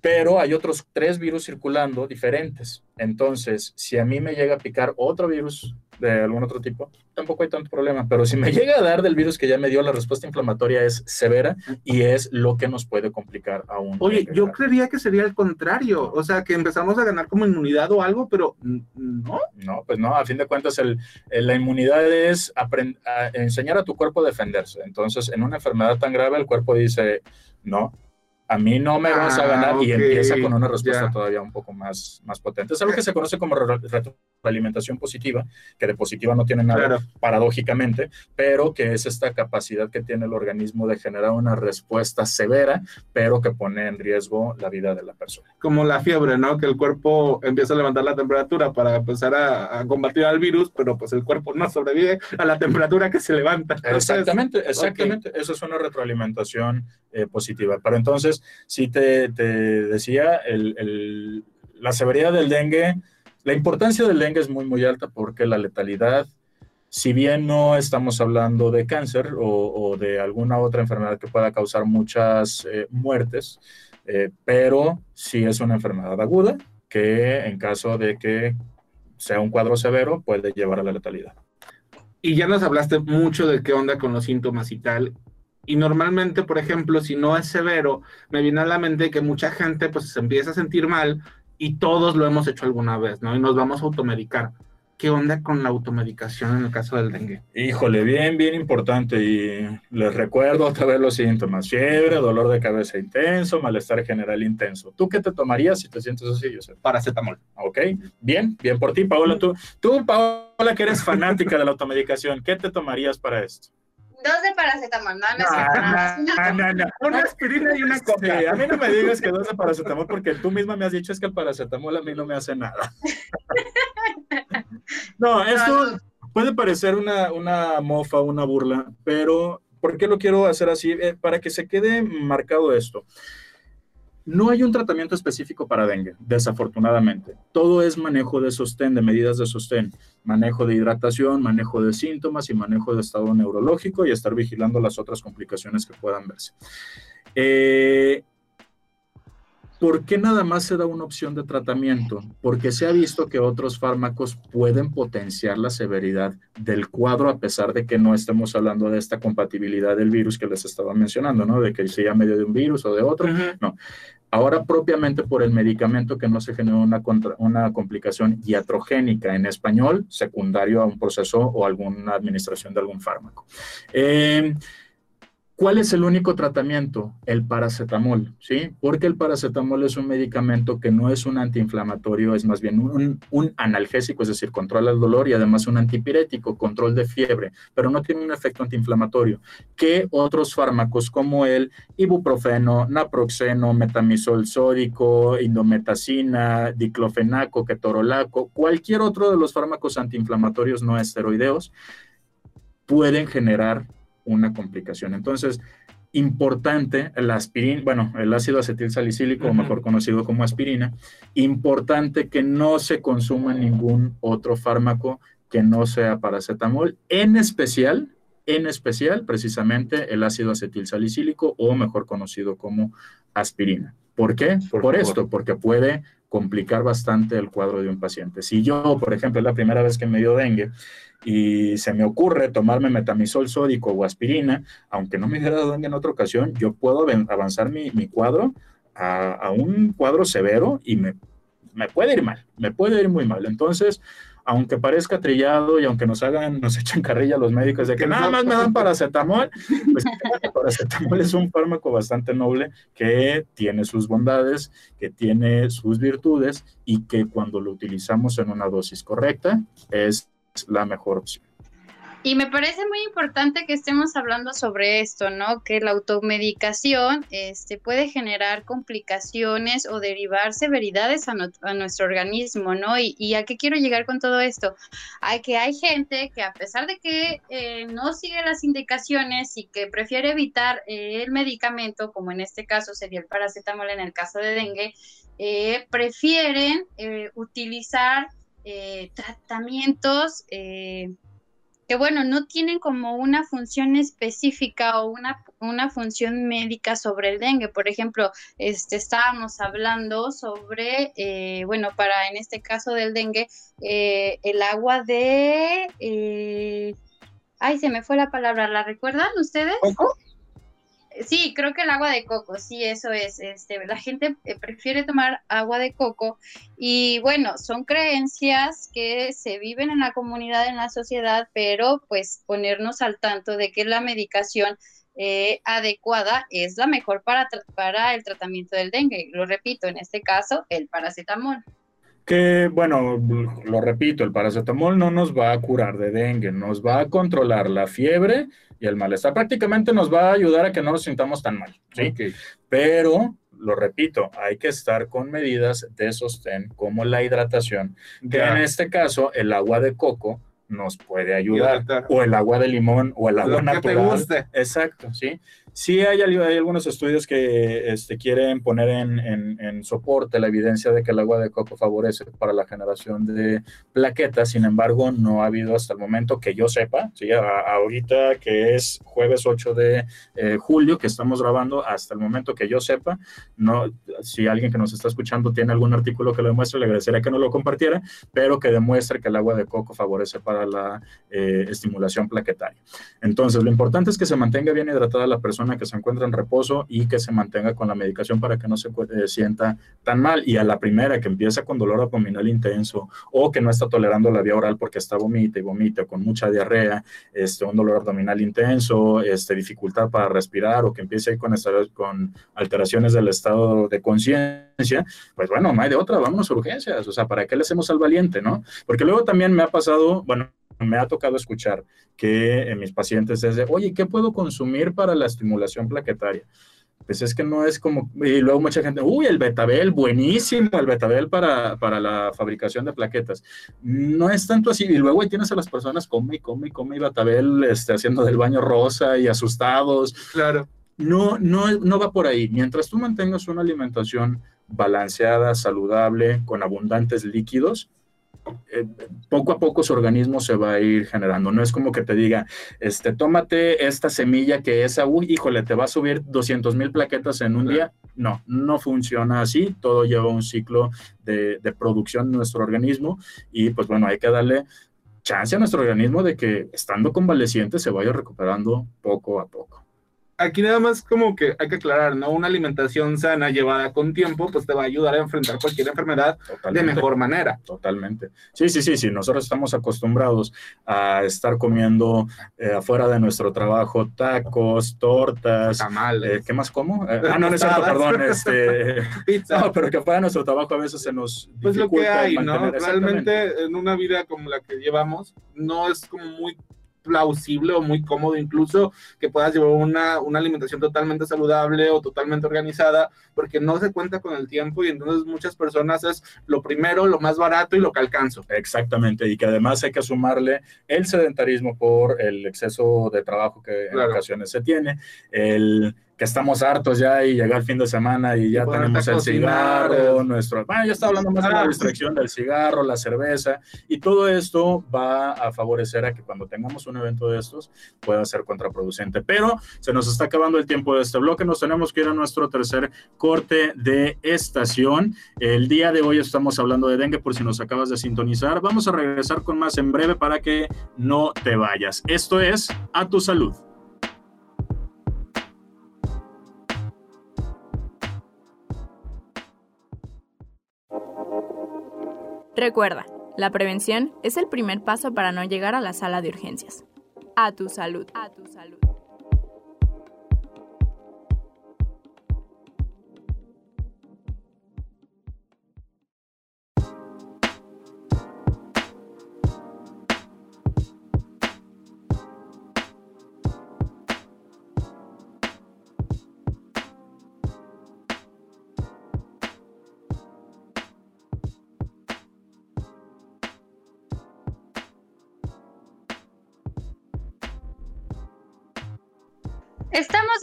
Pero hay otros tres virus circulando diferentes. Entonces, si a mí me llega a picar otro virus de algún otro tipo, tampoco hay tanto problema. Pero si me <laughs> llega a dar del virus que ya me dio, la respuesta inflamatoria es severa y es lo que nos puede complicar aún. Oye, yo creería que sería el contrario. O sea, que empezamos a ganar como inmunidad o algo, pero no. No, pues no, a fin de cuentas el- la inmunidad es aprend- a enseñar a tu cuerpo a defenderse. Entonces, en una enfermedad tan grave, el cuerpo dice, no, a mí no me vas a Ah, ganar y empieza con una respuesta ya. todavía un poco más, más potente. Es algo que se conoce como re- retroalimentación positiva, que de positiva no tiene nada, Claro. paradójicamente, pero que es esta capacidad que tiene el organismo de generar una respuesta severa, pero que pone en riesgo la vida de la persona. Como la fiebre, ¿no? Que el cuerpo empieza a levantar la temperatura para empezar a, a combatir al virus, pero pues el cuerpo no sobrevive a la temperatura que se levanta. Entonces, Exactamente, exactamente. Eso es una retroalimentación eh, positiva. Pero entonces, sí te, decía, la severidad del dengue, la importancia del dengue es muy, muy alta porque la letalidad, si bien no estamos hablando de cáncer o, o de alguna otra enfermedad que pueda causar muchas eh, muertes, eh, pero sí es una enfermedad aguda que en caso de que sea un cuadro severo puede llevar a la letalidad. Y ya nos hablaste mucho de qué onda con los síntomas y tal. Y normalmente, por ejemplo, si no es severo, me viene a la mente que mucha gente pues se empieza a sentir mal y todos lo hemos hecho alguna vez, ¿no? Y nos vamos a automedicar. ¿Qué onda con la automedicación en el caso del dengue? Híjole, bien, bien importante. Y les recuerdo otra vez los síntomas: fiebre, dolor de cabeza intenso, malestar general intenso. ¿Tú qué te tomarías si te sientes así, Joseph? Paracetamol. Ok, bien, bien por ti, Paola. Tú, tú, Paola, que eres fanática de la automedicación, ¿qué te tomarías para esto? Dos de paracetamol, no, no más una no, no. Una aspirina y una Sí, coca. a mí no me digas que dos de paracetamol porque tú misma me has dicho es que el paracetamol a mí no me hace nada. <laughs> No, esto puede parecer una, una mofa, una burla, pero ¿por qué lo quiero hacer así? Eh, para que se quede marcado esto. No hay un tratamiento específico para dengue, desafortunadamente. Todo es manejo de sostén, de medidas de sostén, manejo de hidratación, manejo de síntomas y manejo de estado neurológico y estar vigilando las otras complicaciones que puedan verse. Eh, ¿Por qué nada más se da una opción de tratamiento? Porque se ha visto que otros fármacos pueden potenciar la severidad del cuadro a pesar de que no estemos hablando de esta compatibilidad del virus que les estaba mencionando, ¿no? De que sea medio de un virus o de otro. No. Ahora propiamente por el medicamento que no se generó una, una complicación iatrogénica en español, secundario a un proceso o alguna administración de algún fármaco. Eh, ¿Cuál es el único tratamiento? El paracetamol, ¿sí? Porque el paracetamol es un medicamento que no es un antiinflamatorio, es más bien un, analgésico, es decir, controla el dolor y además un antipirético, control de fiebre, pero no tiene un efecto antiinflamatorio que otros fármacos como el ibuprofeno, naproxeno, metamisol sódico, indometacina, diclofenaco, ketorolaco, cualquier otro de los fármacos antiinflamatorios no esteroideos pueden generar una complicación. Entonces, importante, la aspirina, bueno, el ácido acetil salicílico, mejor conocido como aspirina, importante que no se consuma ningún otro fármaco que no sea paracetamol, en especial, en especial, precisamente el ácido acetil salicílico o mejor conocido como aspirina. ¿Por qué? Por, esto, porque puede complicar bastante el cuadro de un paciente. Si yo, por ejemplo, es la primera vez que me dio dengue, y se me ocurre tomarme metamisol sódico o aspirina, aunque no me hubiera dado en otra ocasión, yo puedo avanzar mi, cuadro a, un cuadro severo y me, me puede ir mal, me puede ir muy mal. Entonces, aunque parezca trillado y aunque nos hagan, <laughs> nos echen carrilla los médicos de que nada más me dan paracetamol, <laughs> pues el paracetamol es un fármaco bastante noble que tiene sus bondades, que tiene sus virtudes y que cuando lo utilizamos en una dosis correcta es la mejor opción. Y me parece muy importante que estemos hablando sobre esto, ¿no? Que la automedicación este, puede generar complicaciones o derivar severidades a, nuestro organismo, ¿no? Y, a qué quiero llegar con todo esto? Hay que hay gente que a pesar de que eh, no sigue las indicaciones y que prefiere evitar eh, el medicamento, como en este caso sería el paracetamol en el caso de dengue, eh, prefieren utilizar eh, tratamientos eh, que, bueno, no tienen como una función específica o una, una función médica sobre el dengue. Por ejemplo, este, estábamos hablando sobre, eh, bueno, para en este caso del dengue, el agua de... ay, se me fue la palabra, ¿la recuerdan ustedes? Sí, creo que el agua de coco, sí, eso es. Este, la gente eh, prefiere tomar agua de coco y bueno, son creencias que se viven en la comunidad, en la sociedad, pero pues ponernos al tanto de que la medicación eh, adecuada es la mejor para, para el tratamiento del dengue. Lo repito, en este caso, el paracetamol que, bueno, lo repito, el paracetamol no nos va a curar de dengue, nos va a controlar la fiebre y el malestar. Prácticamente nos va a ayudar a que no nos sintamos tan mal, ¿sí? Pero, lo repito, hay que estar con medidas de sostén como la hidratación, que en este caso el agua de coco nos puede ayudar, o el agua de limón, o el agua natural. Exacto, ¿sí? Sí hay, algunos estudios que este, quieren poner en, en, soporte la evidencia de que el agua de coco favorece para la generación de plaquetas, sin embargo, no ha habido hasta el momento que yo sepa, ¿sí? ahorita que es jueves 8 de eh, julio que estamos grabando, hasta el momento que yo sepa, no, si alguien que nos está escuchando tiene algún artículo que lo demuestre, le agradecería que no lo compartiera, pero que demuestre que el agua de coco favorece para la eh, estimulación plaquetaria. Entonces, lo importante es que se mantenga bien hidratada la persona que se encuentra en reposo y que se mantenga con la medicación para que no se eh, sienta tan mal. Y a la primera que empieza con dolor abdominal intenso o que no está tolerando la vía oral porque está vomita y vomita con mucha diarrea, este, un dolor abdominal intenso, este, dificultad para respirar o que empiece con, con alteraciones del estado de conciencia, pues bueno, no hay de otra, vámonos a urgencias. O sea, ¿para qué le hacemos al valiente, no? Porque luego también me ha pasado, bueno, me ha tocado escuchar que en mis pacientes es de, oye, ¿qué puedo consumir para la estimulación plaquetaria? Pues es que no es como, y luego mucha gente, uy, el betabel, buenísimo el betabel para, para la fabricación de plaquetas. No es tanto así, y luego ahí tienes a las personas, come y come y come y betabel este, haciendo del baño rosa y asustados. Claro. no, no, no va por ahí. Mientras tú mantengas una alimentación balanceada, saludable, con abundantes líquidos, eh, poco a poco su organismo se va a ir generando. No es como que te diga, este, tómate esta semilla que es, uy, híjole, te va a subir 200 mil plaquetas en un día. No, no funciona así. Todo lleva un ciclo de, de producción en nuestro organismo y pues bueno, hay que darle chance a nuestro organismo de que estando convaleciente se vaya recuperando poco a poco aquí nada más como que hay que aclarar, ¿no? Una alimentación sana llevada con tiempo, pues te va a ayudar a enfrentar cualquier enfermedad de mejor manera. Totalmente. Sí, sí, sí, sí. Nosotros estamos acostumbrados a estar comiendo eh, afuera de nuestro trabajo tacos, tortas. Tamales. Eh, ¿Qué más como? Eh, ah, no, no es cierto, perdón. <laughs> Este, Pizza. No, pero que afuera de nuestro trabajo a veces se nos Pues lo que hay, ¿no? Realmente en una vida como la que llevamos, no es como muy plausible o muy cómodo incluso que puedas llevar una, una, alimentación totalmente saludable o totalmente organizada, porque no se cuenta con el tiempo y entonces muchas personas es lo primero, lo más barato y lo que alcanzo. Exactamente, y que además hay que sumarle el sedentarismo por el exceso de trabajo que en ocasiones se tiene, el que estamos hartos ya y llega el fin de semana y ya tenemos el cigarro, nuestro, bueno, ya está hablando más de la distracción del cigarro, la cerveza, y todo esto va a favorecer a que cuando tengamos un evento de estos pueda ser contraproducente. Pero se nos está acabando el tiempo de este bloque, nos tenemos que ir a nuestro tercer corte de estación. El día de hoy estamos hablando de dengue por si nos acabas de sintonizar. Vamos a regresar con más en breve para que no te vayas. Esto es A Tu Salud. Recuerda, la prevención es el primer paso para no llegar a la sala de urgencias. A tu salud. A tu salud.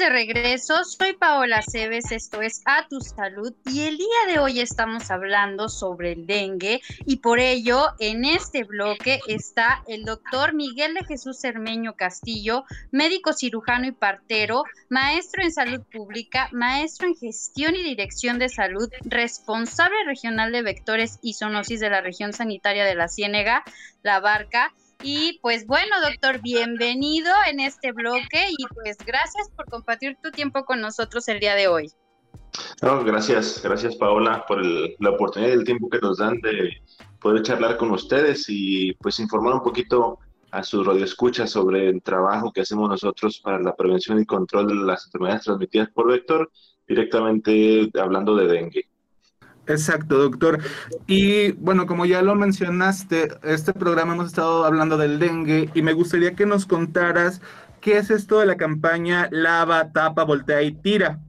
De regreso, soy Paola Cebes, esto es A Tu Salud y el día de hoy estamos hablando sobre el dengue y por ello en este bloque está el doctor Miguel de Jesús Cermeño Castillo, médico cirujano y partero, maestro en salud pública, maestro en gestión y dirección de salud, responsable regional de vectores y zoonosis de la región sanitaria de la Ciénega, La Barca, y pues bueno, doctor, bienvenido en este bloque y pues gracias por compartir tu tiempo con nosotros el día de hoy. No, gracias, gracias Paola por la oportunidad y el tiempo que nos dan de poder charlar con ustedes y pues informar un poquito a sus radioescuchas sobre el trabajo que hacemos nosotros para la prevención y control de las enfermedades transmitidas por vector, directamente hablando de dengue. Exacto, doctor. Y bueno, como ya lo mencionaste, este programa hemos estado hablando del dengue y me gustaría que nos contaras qué es esto de la campaña Lava, Tapa, Voltea y Tira.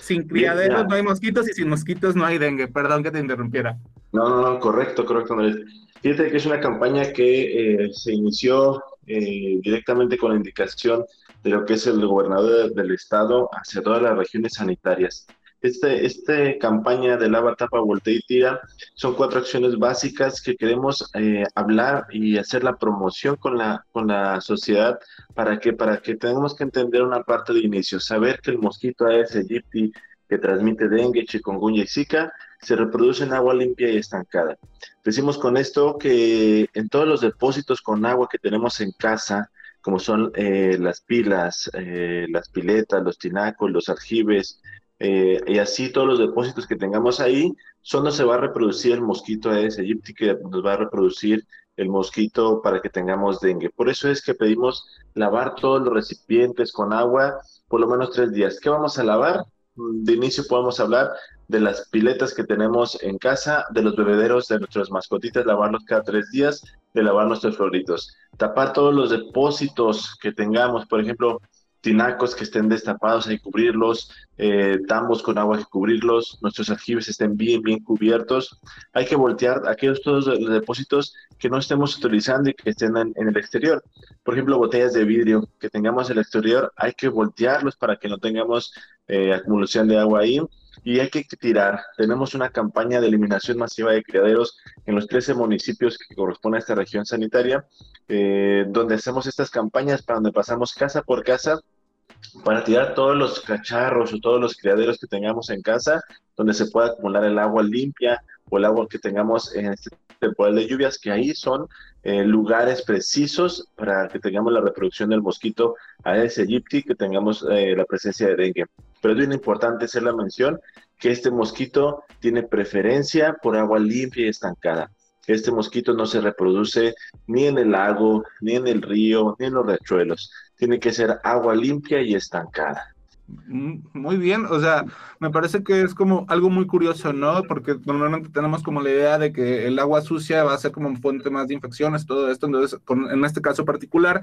Sin criaderos no hay mosquitos y sin mosquitos no hay dengue. Perdón que te interrumpiera. No, no, no, correcto, correcto, Andrés. Fíjate que es una campaña que eh, se inició eh, directamente con la indicación de lo que es el gobernador del estado hacia todas las regiones sanitarias. Este, esta campaña de lava, tapa, voltea y tira son cuatro acciones básicas que queremos eh, hablar y hacer la promoción con la, con la sociedad. Para que, para que tengamos que entender una parte de inicio, saber que el mosquito Aedes aegypti que transmite dengue, chikungunya y zika se reproduce en agua limpia y estancada. Decimos con esto que en todos los depósitos con agua que tenemos en casa, como son eh, las pilas, eh, las piletas, los tinacos, los aljibes, eh, y así todos los depósitos que tengamos ahí, donde se va a reproducir el mosquito Aedes aegypti, que nos va a reproducir el mosquito para que tengamos dengue. Por eso es que pedimos lavar todos los recipientes con agua por lo menos tres días. ¿Qué vamos a lavar? De inicio podemos hablar de las piletas que tenemos en casa, de los bebederos de nuestras mascotitas, lavarlos cada tres días, de lavar nuestros floritos. Tapar todos los depósitos que tengamos, por ejemplo, tinacos que estén destapados hay que cubrirlos, eh, tambos con agua hay que cubrirlos, nuestros aljibes estén bien, bien cubiertos. Hay que voltear aquellos todos los depósitos que no estemos utilizando y que estén en, el exterior. Por ejemplo, botellas de vidrio que tengamos en el exterior, hay que voltearlos para que no tengamos eh, acumulación de agua ahí y hay que tirar. Tenemos una campaña de eliminación masiva de criaderos en los 13 municipios que corresponden a esta región sanitaria, eh, donde hacemos estas campañas para donde pasamos casa por casa para tirar todos los cacharros o todos los criaderos que tengamos en casa, donde se pueda acumular el agua limpia o el agua que tengamos en este temporal de lluvias, que ahí son eh, lugares precisos para que tengamos la reproducción del mosquito Aedes aegypti, que tengamos eh, la presencia de dengue. Pero es bien importante hacer la mención que este mosquito tiene preferencia por agua limpia y estancada. Este mosquito no se reproduce ni en el lago, ni en el río, ni en los riachuelos. Tiene que ser agua limpia y estancada. Mm, muy bien, o sea, me parece que es como algo muy curioso, ¿no? Porque normalmente tenemos como la idea de que el agua sucia va a ser como fuente más de infecciones, todo esto, entonces en este caso particular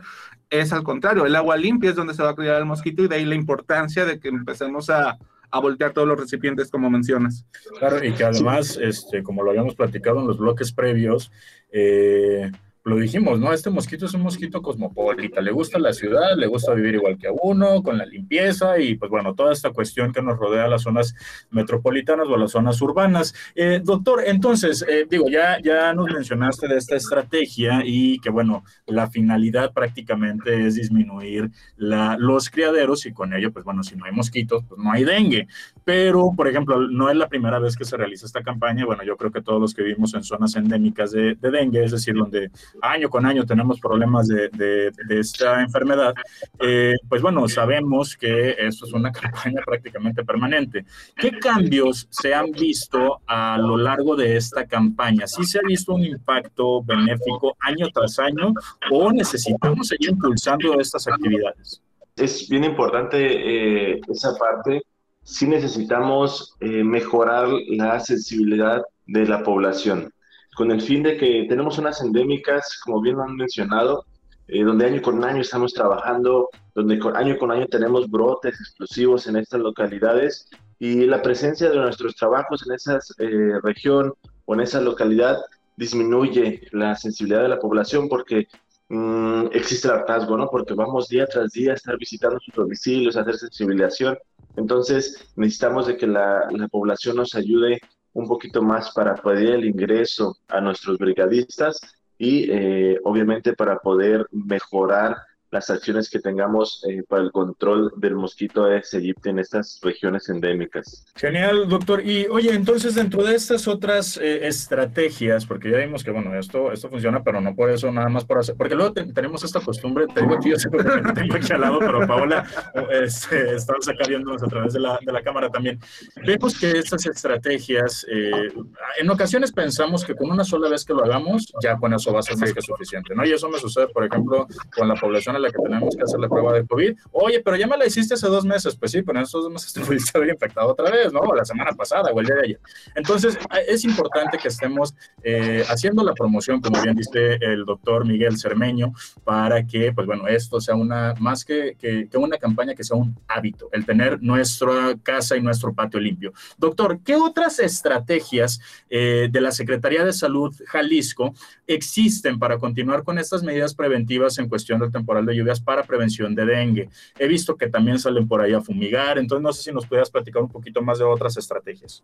es al contrario, el agua limpia es donde se va a criar el mosquito y de ahí la importancia de que empecemos a, a voltear todos los recipientes como mencionas. Claro, y que además, este, como lo habíamos platicado en los bloques previos, eh, lo dijimos, ¿no? Este mosquito es un mosquito cosmopolita, le gusta la ciudad, le gusta vivir igual que a uno, con la limpieza y pues bueno, toda esta cuestión que nos rodea las zonas metropolitanas o las zonas urbanas. Eh, doctor, entonces, eh, digo, ya, ya nos mencionaste de esta estrategia y que bueno, la finalidad prácticamente es disminuir la, los criaderos y con ello, pues bueno, si no hay mosquitos, pues no hay dengue. Pero, por ejemplo, no es la primera vez que se realiza esta campaña. Bueno, yo creo que todos los que vivimos en zonas endémicas de, de dengue, es decir, donde año con año tenemos problemas de, esta enfermedad, eh, pues bueno, sabemos que esto es una <laughs> campaña prácticamente permanente. ¿Qué cambios se han visto a lo largo de esta campaña? ¿Sí se ha visto un impacto benéfico año tras año o necesitamos seguir impulsando estas actividades? Es bien importante eh, esa parte. Sí necesitamos eh, mejorar la sensibilidad de la población con el fin de que tenemos unas endémicas, como bien lo han mencionado, eh, donde año con año estamos trabajando, donde año con año tenemos brotes explosivos en estas localidades y la presencia de nuestros trabajos en esa eh, región o en esa localidad disminuye la sensibilidad de la población porque mm, existe el hartazgo, ¿no? Porque vamos día tras día a estar visitando sus domicilios, a hacer sensibilización. Entonces necesitamos de que la, la población nos ayude un poquito más para pedir el ingreso a nuestros brigadistas y eh, obviamente para poder mejorar las acciones que tengamos eh, para el control del mosquito de aegypti en estas regiones endémicas. Genial, doctor. Y oye, entonces dentro de estas otras eh, estrategias, porque ya vimos que, bueno, esto, esto funciona, pero no por eso, nada más por hacer, porque luego tenemos esta costumbre, te digo aquí, yo siempre me <laughs> tengo aquí al lado, pero Paola este, estamos acá viéndonos a través de la, de la cámara también. Vemos que estas estrategias, eh, en ocasiones pensamos que con una sola vez que lo hagamos, ya con eso va a ser más que suficiente, ¿no? Y eso me sucede, por ejemplo, con la población que tenemos que hacer la prueba de COVID. Oye, pero ya me la hiciste hace dos meses. Pues sí, pero en esos dos meses te <laughs> pudiste haber infectado otra vez, ¿no? La semana pasada o el día de ayer. Entonces, es importante que estemos eh, haciendo la promoción, como bien dice el doctor Miguel Cermeño, para que, pues bueno, esto sea una, más que, que, una campaña, que sea un hábito, el tener nuestra casa y nuestro patio limpio. Doctor, ¿qué otras estrategias eh, de la Secretaría de Salud Jalisco existen para continuar con estas medidas preventivas en cuestión del temporal de lluvias para prevención de dengue. He visto que también salen por ahí a fumigar, entonces no sé si nos pudieras platicar un poquito más de otras estrategias.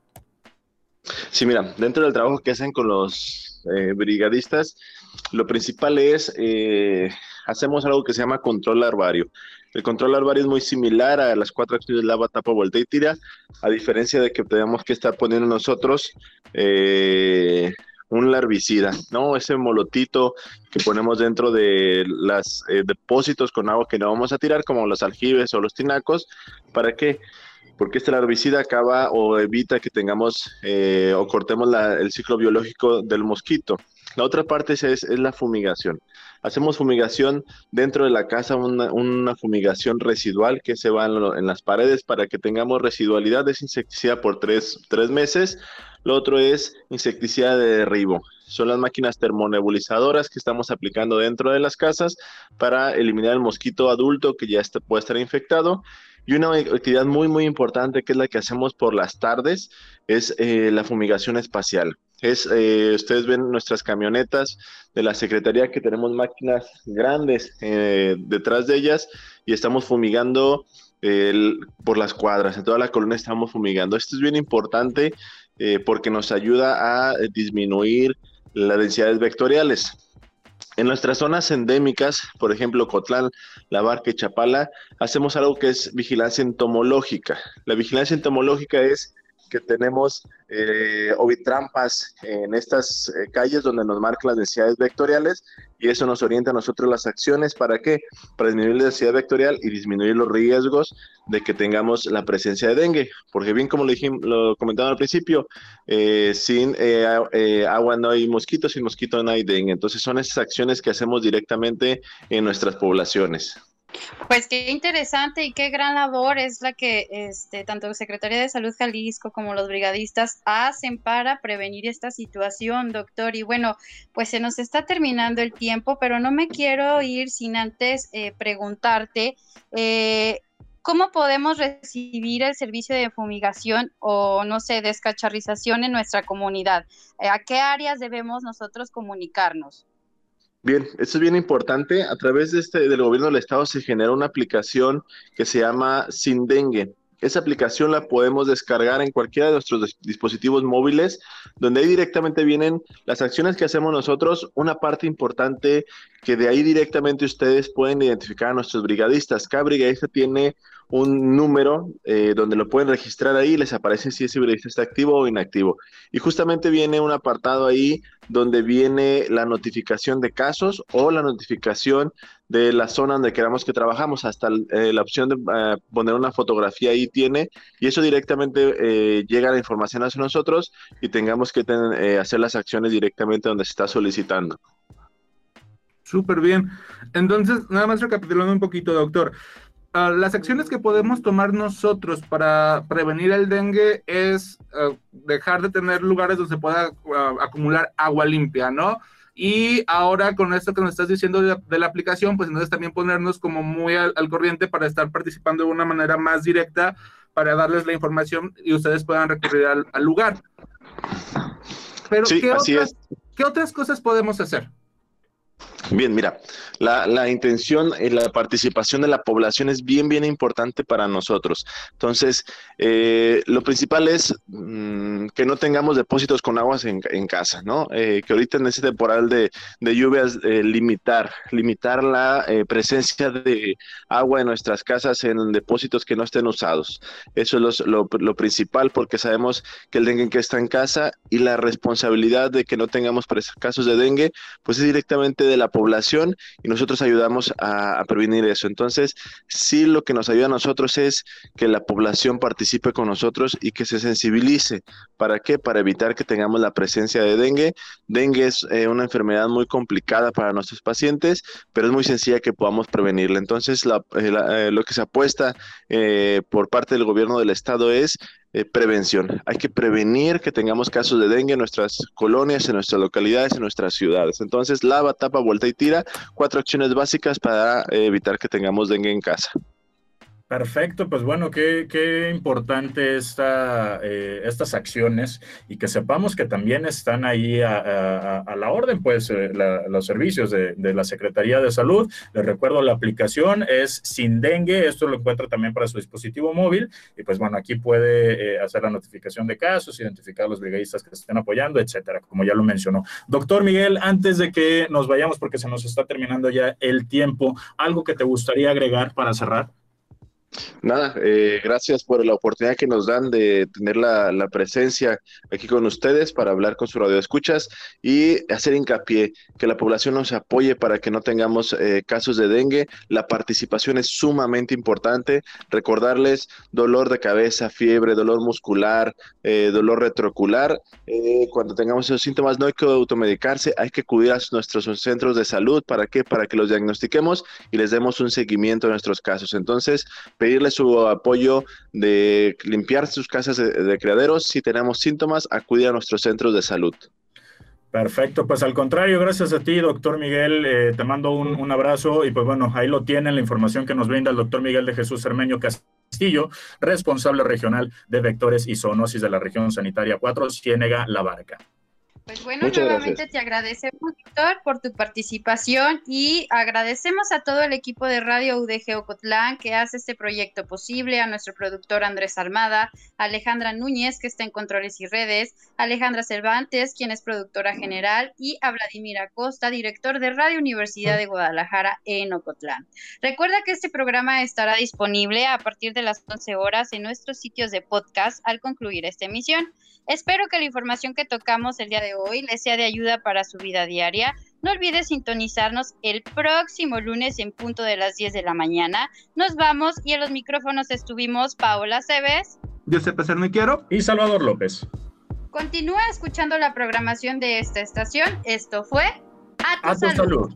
Sí, mira, dentro del trabajo que hacen con los eh, brigadistas, lo principal es, eh, hacemos algo que se llama control larvario. El control larvario es muy similar a las cuatro acciones lava, tapa, voltea y tira, a diferencia de que tenemos que estar poniendo nosotros eh, un larvicida, ¿no? Ese molotito que ponemos dentro de los eh, depósitos con agua que no vamos a tirar, como los aljibes o los tinacos, ¿para qué? Porque este larvicida acaba o evita que tengamos eh, o cortemos el ciclo biológico del mosquito. La otra parte es, la fumigación. Hacemos fumigación dentro de la casa, una, fumigación residual que se va en, las paredes para que tengamos residualidad de insecticida por tres, tres meses lo otro es insecticida de derribo. son las máquinas termonebulizadoras que estamos aplicando dentro de las casas para eliminar el mosquito adulto que ya está, puede estar infectado. Y una actividad muy, muy importante que es la que hacemos por las tardes es eh, la fumigación espacial. Es, eh, ustedes ven nuestras camionetas de la Secretaría que tenemos máquinas grandes eh, detrás de ellas y estamos fumigando por las cuadras, en toda la colonia estamos fumigando. Esto es bien importante eh, porque nos ayuda a disminuir las densidades vectoriales. En nuestras zonas endémicas, por ejemplo, Cotlán, La Barca y Chapala, hacemos algo que es vigilancia entomológica. La vigilancia entomológica es que tenemos eh, ovitrampas en estas eh, calles donde nos marcan las densidades vectoriales y eso nos orienta a nosotros las acciones. ¿Para qué? Para disminuir la densidad vectorial y disminuir los riesgos de que tengamos la presencia de dengue. Porque bien como lo, dijimos, lo comentaba al principio, eh, sin eh, agua no hay mosquitos, sin mosquito no hay dengue. Entonces son esas acciones que hacemos directamente en nuestras poblaciones. Pues qué interesante y qué gran labor es la que este, tanto Secretaría de Salud Jalisco como los brigadistas hacen para prevenir esta situación, doctor. Y bueno, pues se nos está terminando el tiempo, pero no me quiero ir sin antes eh, preguntarte. Eh, ¿Cómo podemos recibir el servicio de fumigación o, no sé, descacharrización en nuestra comunidad? Eh, ¿A qué áreas debemos nosotros comunicarnos? Bien, esto es bien importante. A través de este, del gobierno del estado se genera una aplicación que se llama Sin Dengue. Esa aplicación la podemos descargar en cualquiera de nuestros dispositivos móviles, donde ahí directamente vienen las acciones que hacemos nosotros, una parte importante que de ahí directamente ustedes pueden identificar a nuestros brigadistas. Cada brigadista tiene un número eh, donde lo pueden registrar ahí, les aparece si ese brigadista está activo o inactivo. Y justamente viene un apartado ahí donde viene la notificación de casos o la notificación de la zona donde queramos que trabajamos, hasta eh, la opción de eh, poner una fotografía ahí tiene, y eso directamente llega la información hacia nosotros y tengamos que hacer las acciones directamente donde se está solicitando. Súper bien. Entonces, nada más recapitulando un poquito, doctor. Ah, las acciones que podemos tomar nosotros para prevenir el dengue es ah, dejar de tener lugares donde se pueda ah, acumular agua limpia, ¿no? Y ahora con esto que nos estás diciendo de, la aplicación, pues entonces también ponernos como muy al, corriente para estar participando de una manera más directa para darles la información y ustedes puedan recurrir al, lugar. Pero ¿qué, otras, ¿qué otras cosas podemos hacer? Bien, mira, la, intención y la participación de la población es bien, bien importante para nosotros. Entonces, eh, lo principal es mm, que no tengamos depósitos con aguas en, casa, ¿no? Eh, que ahorita en este temporal de, lluvias, eh, limitar, limitar la presencia de agua en nuestras casas en depósitos que no estén usados. Eso es lo, principal porque sabemos que el dengue que está en casa y la responsabilidad de que no tengamos casos de dengue, pues es directamente de la población y nosotros ayudamos a, prevenir eso. Entonces, sí lo que nos ayuda a nosotros es que la población participe con nosotros y que se sensibilice. ¿Para qué? Para evitar que tengamos la presencia de dengue. Dengue es eh, una enfermedad muy complicada para nuestros pacientes, pero es muy sencilla que podamos prevenirla. Entonces, eh, eh, lo que se apuesta por parte del gobierno del estado es eh, prevención. Hay que prevenir que tengamos casos de dengue en nuestras colonias, en nuestras localidades, en nuestras ciudades. Entonces, lava, tapa, vuelta y tira. Cuatro acciones básicas para evitar que tengamos dengue en casa. Perfecto, pues bueno, qué, importante eh, estas acciones y que sepamos que también están ahí a, la orden, pues, eh, los servicios de, la Secretaría de Salud. Les recuerdo, la aplicación es Sin Dengue, esto lo encuentra también para su dispositivo móvil y pues bueno, aquí puede eh, hacer la notificación de casos, identificar a los brigadistas que estén apoyando, etcétera, como ya lo mencionó. Doctor Miguel, antes de que nos vayamos, porque se nos está terminando ya el tiempo, ¿algo que te gustaría agregar para cerrar? Nada, eh, gracias por la oportunidad que nos dan de tener la, presencia aquí con ustedes para hablar con su radio escuchas y hacer hincapié que la población nos apoye para que no tengamos eh, casos de dengue. La participación es sumamente importante. Recordarles dolor de cabeza, fiebre, dolor muscular, eh, dolor retrocular. cuando tengamos esos síntomas no hay que automedicarse, hay que acudir a nuestros centros de salud. ¿Para qué? Para que los diagnostiquemos y les demos un seguimiento a nuestros casos. Entonces, pedirle su apoyo de limpiar sus casas de, criaderos. Si tenemos síntomas, acudir a nuestros centros de salud. Perfecto, pues al contrario, gracias a ti, doctor Miguel, eh, te mando un, un, abrazo y pues bueno, ahí lo tienen la información que nos brinda el doctor Miguel de Jesús Cermeño Castillo, responsable regional de vectores y zoonosis de la región sanitaria 4, Ciénega La Barca. Pues bueno, Muchas nuevamente gracias. te agradecemos, Víctor, por tu participación y agradecemos a todo el equipo de Radio UDG Ocotlán que hace este proyecto posible, a nuestro productor Andrés Almada, a Alejandra Núñez, que está en Controles y Redes, a Alejandra Cervantes, quien es productora general, y a Vladimir Acosta, director de Radio Universidad de Guadalajara en Ocotlán. Recuerda que este programa estará disponible a partir de las 11 horas en nuestros sitios de podcast al concluir esta emisión. Espero que la información que tocamos el día de hoy les sea de ayuda para su vida diaria. No olvides sintonizarnos el próximo lunes en punto de las 10 de la mañana. Nos vamos y en los micrófonos estuvimos Paola Cebes, Giuseppe Cerniquiero y Salvador López. Continúa escuchando la programación de esta estación. Esto fue A tu, A tu salud. salud.